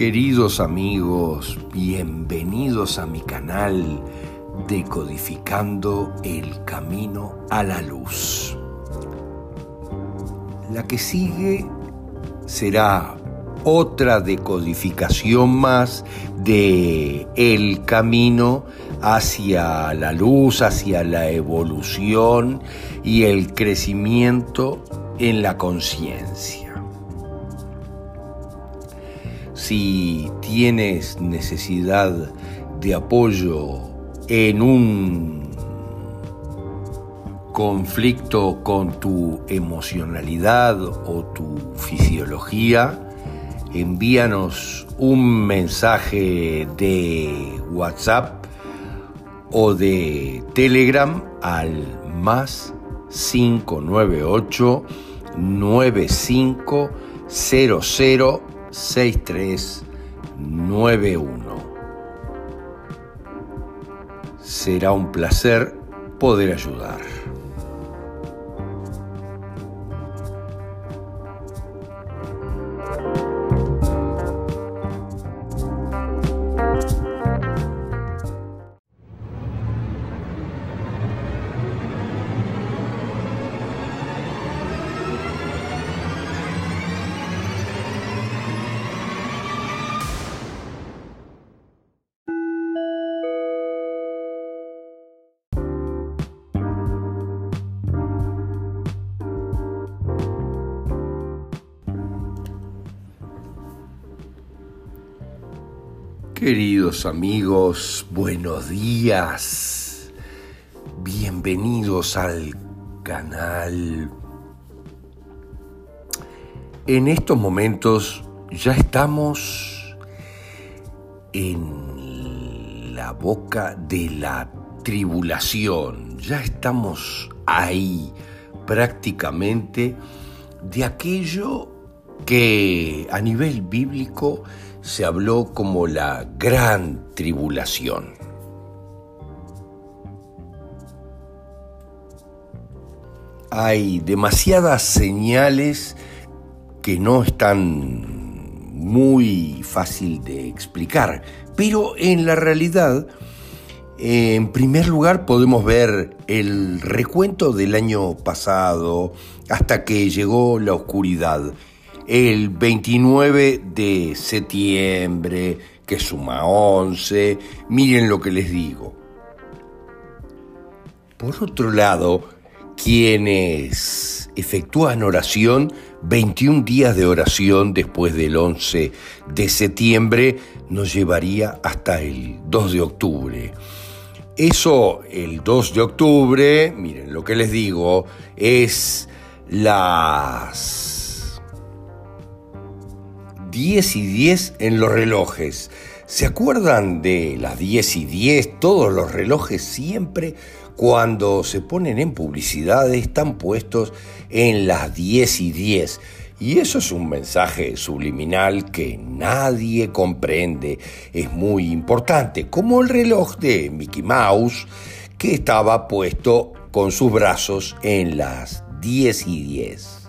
Queridos amigos, bienvenidos a mi canal Decodificando el Camino a la Luz. La que sigue será otra decodificación más de el camino hacia la luz, hacia la evolución y el crecimiento en la conciencia. Si tienes necesidad de apoyo en un conflicto con tu emocionalidad o tu fisiología, envíanos un mensaje de WhatsApp o de Telegram al más 598 9500 6391. Será un placer poder ayudar. Queridos amigos, buenos días. Bienvenidos al canal. En estos momentos ya estamos en la boca de la tribulación. Ya estamos ahí prácticamente de aquello que a nivel bíblico se habló como la gran tribulación. Hay demasiadas señales que no están muy fácil de explicar, pero en la realidad, en primer lugar podemos ver el recuento del año pasado hasta que llegó la oscuridad el 29 de septiembre, que suma 11, miren lo que les digo. Por otro lado, quienes efectúan oración, 21 días de oración después del 11 de septiembre, nos llevaría hasta el 2 de octubre. Eso, el 2 de octubre, miren lo que les digo, es las 10 y 10 en los relojes. ¿Se acuerdan de las 10 y 10? Todos los relojes siempre cuando se ponen en publicidad están puestos en las 10 y 10. Y eso es un mensaje subliminal que nadie comprende. Es muy importante, como el reloj de Mickey Mouse que estaba puesto con sus brazos en las 10 y 10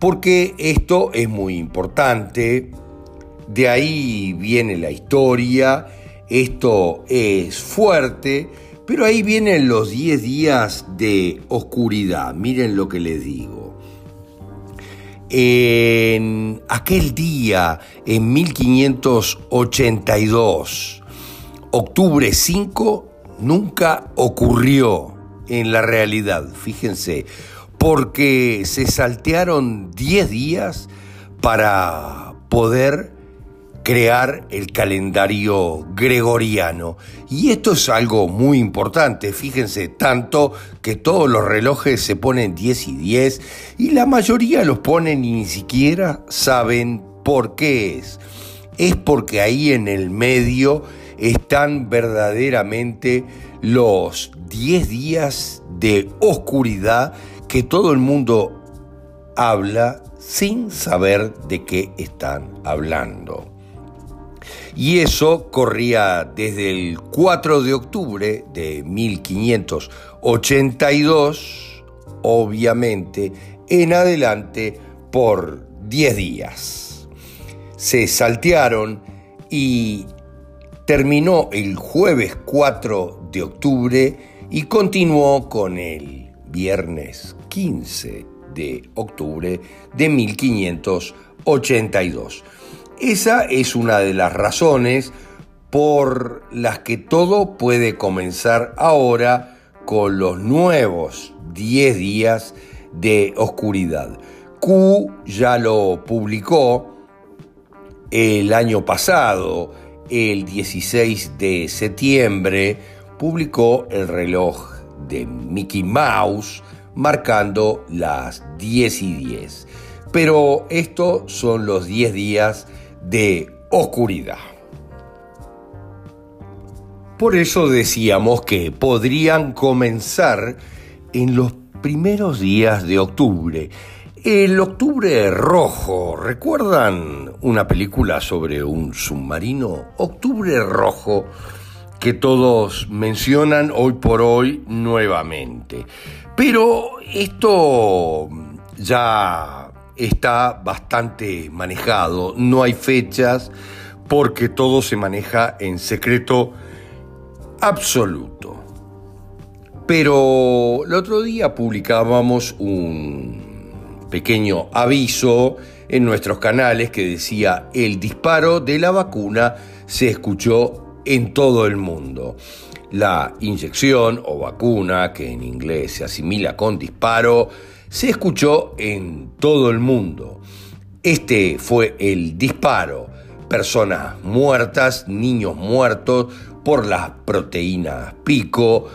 porque esto es muy importante, de ahí viene la historia, esto es fuerte, pero ahí vienen los 10 días de oscuridad, miren lo que les digo. En aquel día, en 1582, octubre 5, nunca ocurrió en la realidad, fíjense, porque se saltearon 10 días para poder crear el calendario gregoriano. Y esto es algo muy importante, fíjense, tanto que todos los relojes se ponen 10 y 10 y la mayoría los ponen y ni siquiera saben por qué es. Es porque ahí en el medio están verdaderamente los 10 días de oscuridad que todo el mundo habla sin saber de qué están hablando. Y eso corría desde el 4 de octubre de 1582, obviamente, en adelante por 10 días. se saltearon y terminó el jueves 4 de octubre y continuó con el viernes 15 de octubre de 1582. Esa es una de las razones por las que todo puede comenzar ahora con los nuevos 10 días de oscuridad. Q ya lo publicó el año pasado, el 16 de septiembre, publicó el reloj de Mickey Mouse marcando las 10 y 10. Pero estos son los 10 días de oscuridad. Por eso decíamos que podrían comenzar en los primeros días de octubre. El octubre rojo, ¿recuerdan una película sobre un submarino? Octubre rojo que todos mencionan hoy por hoy nuevamente. Pero esto ya está bastante manejado, no hay fechas porque todo se maneja en secreto absoluto. Pero el otro día publicábamos un pequeño aviso en nuestros canales que decía el disparo de la vacuna se escuchó en todo el mundo. La inyección o vacuna, que en inglés se asimila con disparo, se escuchó en todo el mundo. Este fue el disparo. Personas muertas, niños muertos, por las proteínas pico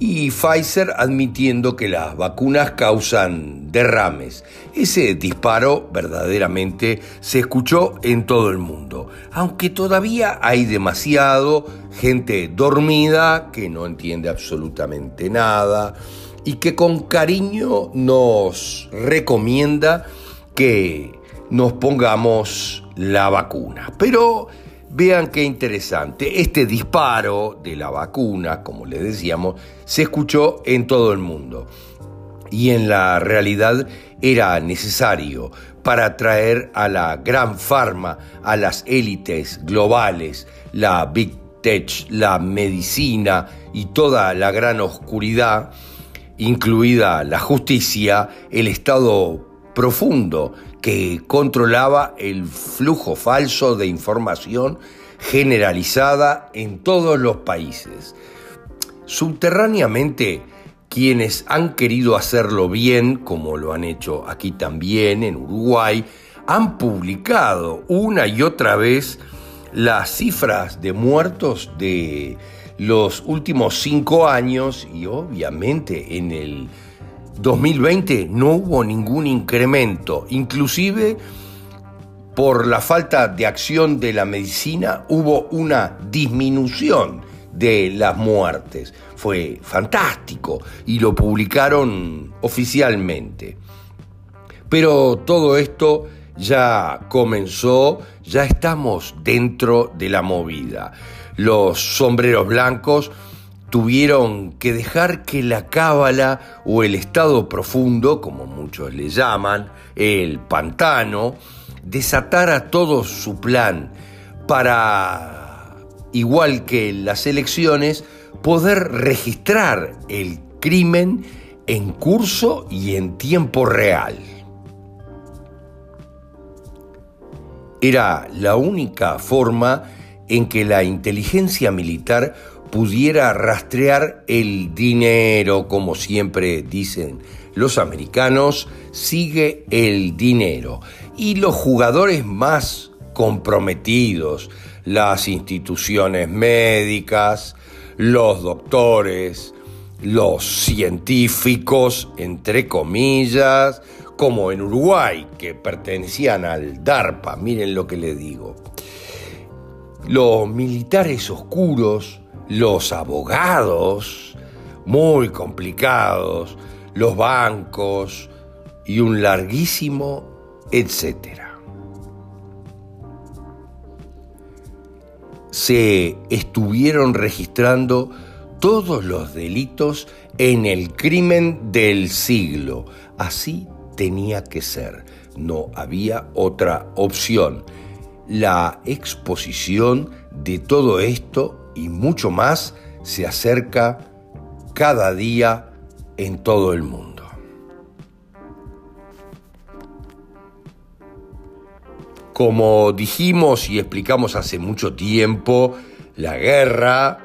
y Pfizer admitiendo que las vacunas causan derrames. Ese disparo verdaderamente se escuchó en todo el mundo, aunque todavía hay demasiado gente dormida que no entiende absolutamente nada y que con cariño nos recomienda que nos pongamos la vacuna. Pero Vean qué interesante. Este disparo de la vacuna, como les decíamos, se escuchó en todo el mundo. Y en la realidad era necesario para atraer a la gran farma, a las élites globales, la big tech, la medicina y toda la gran oscuridad, incluida la justicia, el Estado profundo que controlaba el flujo falso de información generalizada en todos los países. Subterráneamente, quienes han querido hacerlo bien, como lo han hecho aquí también en Uruguay, han publicado una y otra vez las cifras de muertos de los últimos cinco años y obviamente en el 2020 no hubo ningún incremento, inclusive por la falta de acción de la medicina hubo una disminución de las muertes. Fue fantástico y lo publicaron oficialmente. Pero todo esto ya comenzó, ya estamos dentro de la movida. Los sombreros blancos tuvieron que dejar que la cábala o el estado profundo, como muchos le llaman, el pantano, desatara todo su plan para, igual que las elecciones, poder registrar el crimen en curso y en tiempo real. Era la única forma en que la inteligencia militar pudiera rastrear el dinero, como siempre dicen los americanos, sigue el dinero. Y los jugadores más comprometidos, las instituciones médicas, los doctores, los científicos, entre comillas, como en Uruguay, que pertenecían al DARPA, miren lo que le digo. Los militares oscuros, los abogados, muy complicados, los bancos y un larguísimo etcétera. Se estuvieron registrando todos los delitos en el crimen del siglo. Así tenía que ser. No había otra opción. la exposición de todo esto y mucho más se acerca cada día en todo el mundo. Como dijimos y explicamos hace mucho tiempo, la guerra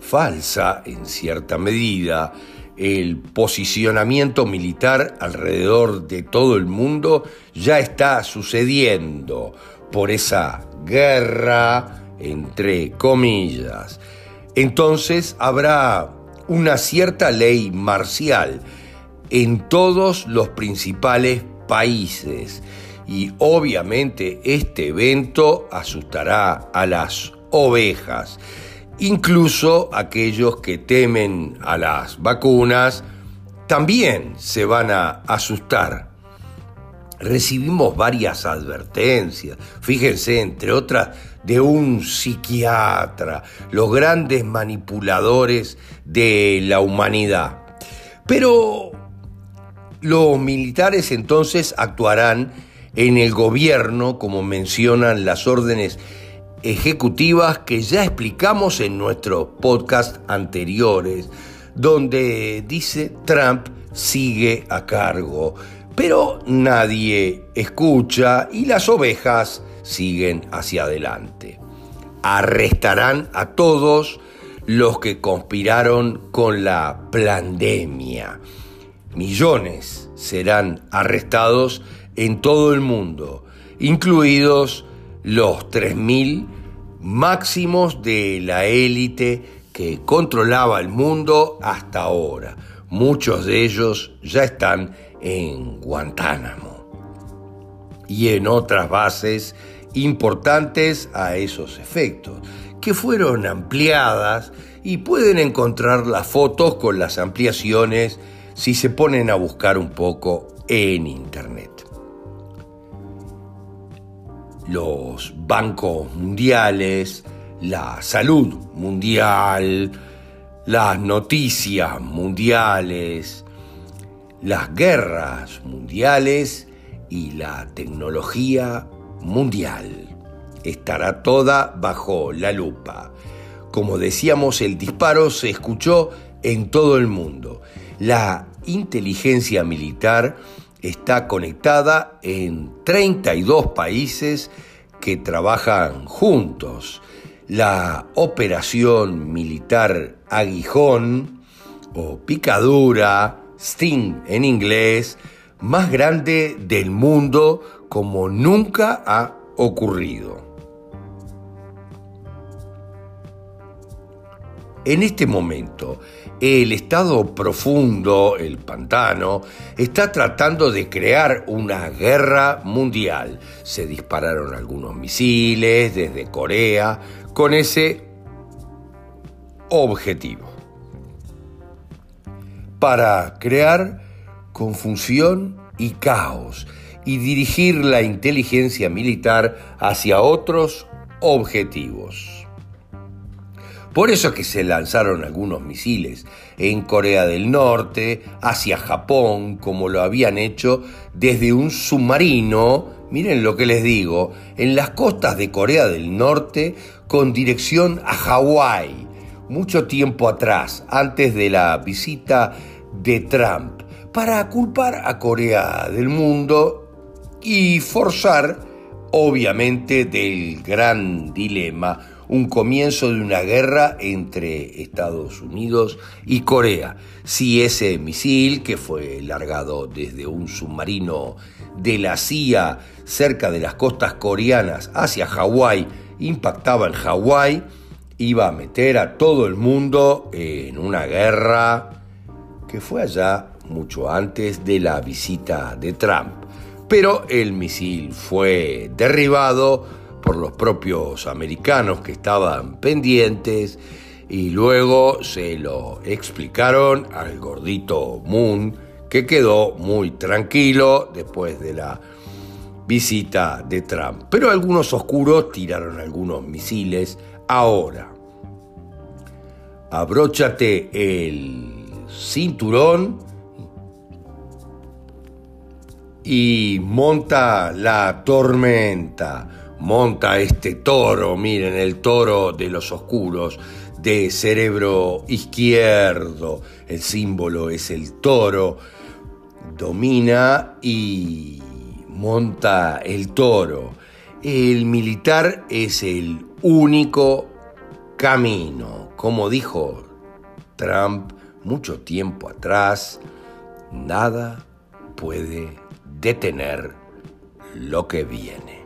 falsa en cierta medida, el posicionamiento militar alrededor de todo el mundo ya está sucediendo por esa guerra entre comillas. Entonces habrá una cierta ley marcial en todos los principales países y obviamente este evento asustará a las ovejas, incluso aquellos que temen a las vacunas también se van a asustar. Recibimos varias advertencias, fíjense, entre otras, de un psiquiatra, los grandes manipuladores de la humanidad. Pero los militares entonces actuarán en el gobierno, como mencionan las órdenes ejecutivas que ya explicamos en nuestros podcast anteriores, donde dice Trump sigue a cargo, pero nadie escucha y las ovejas siguen hacia adelante. Arrestarán a todos los que conspiraron con la pandemia. Millones serán arrestados en todo el mundo, incluidos los 3.000 máximos de la élite que controlaba el mundo hasta ahora. Muchos de ellos ya están en Guantánamo. Y en otras bases importantes a esos efectos, que fueron ampliadas y pueden encontrar las fotos con las ampliaciones si se ponen a buscar un poco en Internet. Los bancos mundiales, la salud mundial, las noticias mundiales, las guerras mundiales y la tecnología mundial. Estará toda bajo la lupa. Como decíamos, el disparo se escuchó en todo el mundo. La inteligencia militar está conectada en 32 países que trabajan juntos. La operación militar Aguijón o Picadura, Sting en inglés, más grande del mundo como nunca ha ocurrido. En este momento, el Estado profundo, el pantano, está tratando de crear una guerra mundial. Se dispararon algunos misiles desde Corea con ese objetivo. Para crear confusión y caos y dirigir la inteligencia militar hacia otros objetivos. Por eso es que se lanzaron algunos misiles en Corea del Norte, hacia Japón, como lo habían hecho desde un submarino, miren lo que les digo, en las costas de Corea del Norte con dirección a Hawái, mucho tiempo atrás, antes de la visita de Trump, para culpar a Corea del mundo y forzar, obviamente, del gran dilema un comienzo de una guerra entre Estados Unidos y Corea. Si ese misil, que fue largado desde un submarino de la CIA cerca de las costas coreanas hacia Hawái, impactaba en Hawái, iba a meter a todo el mundo en una guerra que fue allá mucho antes de la visita de Trump. Pero el misil fue derribado por los propios americanos que estaban pendientes y luego se lo explicaron al gordito Moon que quedó muy tranquilo después de la visita de Trump. Pero algunos oscuros tiraron algunos misiles. Ahora, abróchate el cinturón y monta la tormenta monta este toro, miren, el toro de los oscuros, de cerebro izquierdo, el símbolo es el toro, domina y monta el toro. El militar es el único camino, como dijo Trump mucho tiempo atrás, nada puede detener lo que viene.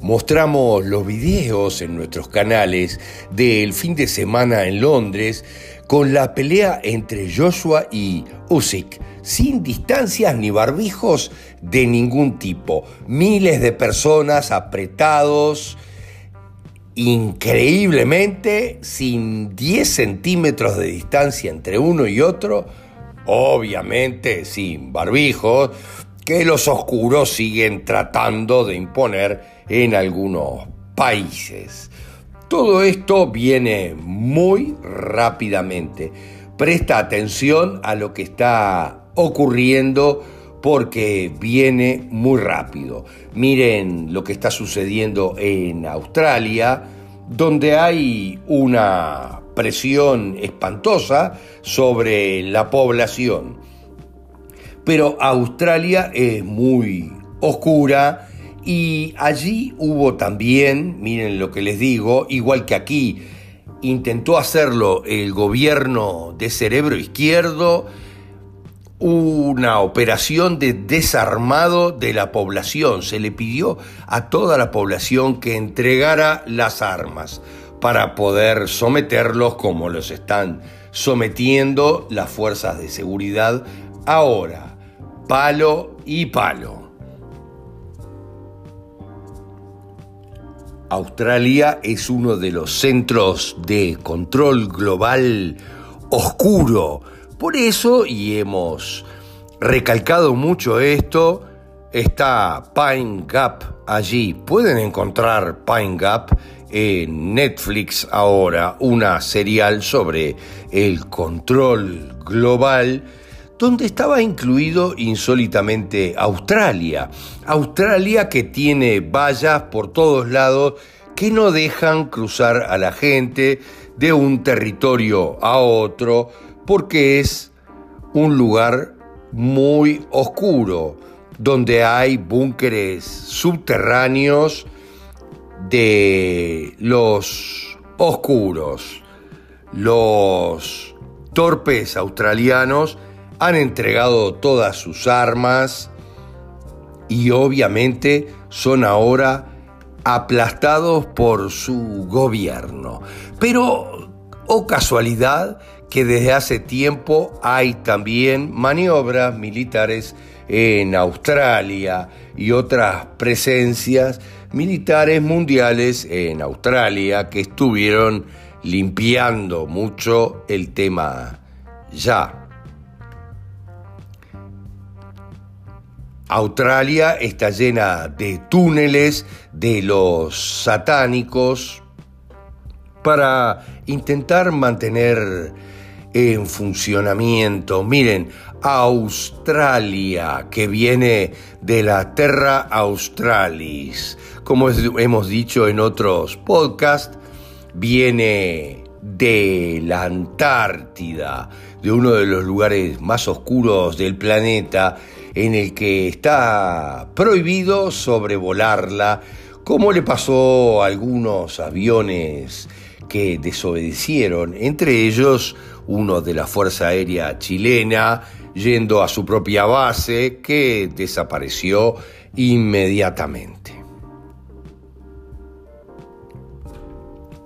Mostramos los videos en nuestros canales del fin de semana en Londres con la pelea entre Joshua y Usyk, sin distancias ni barbijos de ningún tipo. Miles de personas apretados, increíblemente, sin 10 centímetros de distancia entre uno y otro, obviamente sin barbijos, que los oscuros siguen tratando de imponer en algunos países. Todo esto viene muy rápidamente. Presta atención a lo que está ocurriendo porque viene muy rápido. Miren lo que está sucediendo en Australia, donde hay una presión espantosa sobre la población. Pero Australia es muy oscura y allí hubo también, miren lo que les digo, igual que aquí, intentó hacerlo el gobierno de cerebro izquierdo, una operación de desarmado de la población. Se le pidió a toda la población que entregara las armas para poder someterlos como los están sometiendo las fuerzas de seguridad ahora. Palo y palo. Australia es uno de los centros de control global oscuro. Por eso, y hemos recalcado mucho esto, está Pine Gap allí. Pueden encontrar Pine Gap en Netflix ahora, una serial sobre el control global donde estaba incluido insólitamente Australia. Australia que tiene vallas por todos lados que no dejan cruzar a la gente de un territorio a otro porque es un lugar muy oscuro, donde hay búnkeres subterráneos de los oscuros, los torpes australianos han entregado todas sus armas y obviamente son ahora aplastados por su gobierno. Pero, oh casualidad, que desde hace tiempo hay también maniobras militares en Australia y otras presencias militares mundiales en Australia que estuvieron limpiando mucho el tema ya. Australia está llena de túneles de los satánicos para intentar mantener en funcionamiento. Miren, Australia, que viene de la Terra Australis, como hemos dicho en otros podcasts, viene de la Antártida, de uno de los lugares más oscuros del planeta, en el que está prohibido sobrevolarla, como le pasó a algunos aviones que desobedecieron, entre ellos uno de la Fuerza Aérea chilena, yendo a su propia base, que desapareció inmediatamente.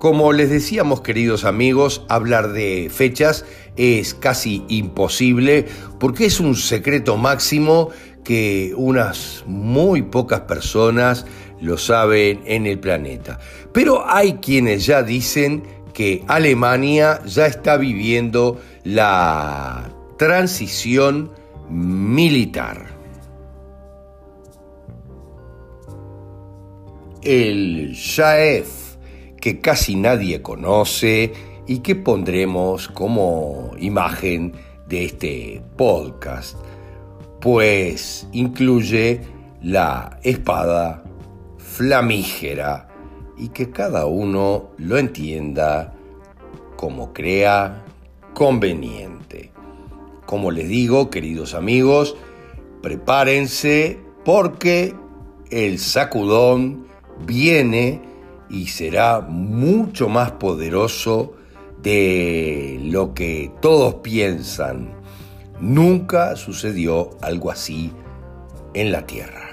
Como les decíamos, queridos amigos, hablar de fechas es casi imposible porque es un secreto máximo que unas muy pocas personas lo saben en el planeta. Pero hay quienes ya dicen que Alemania ya está viviendo la transición militar. El Shaef que casi nadie conoce y que pondremos como imagen de este podcast, pues incluye la espada flamígera y que cada uno lo entienda como crea conveniente. Como les digo, queridos amigos, prepárense porque el sacudón viene y será mucho más poderoso de lo que todos piensan. Nunca sucedió algo así en la tierra.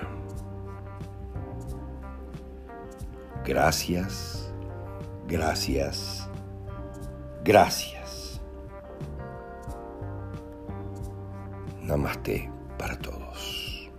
Gracias, gracias, gracias. Namaste para todos.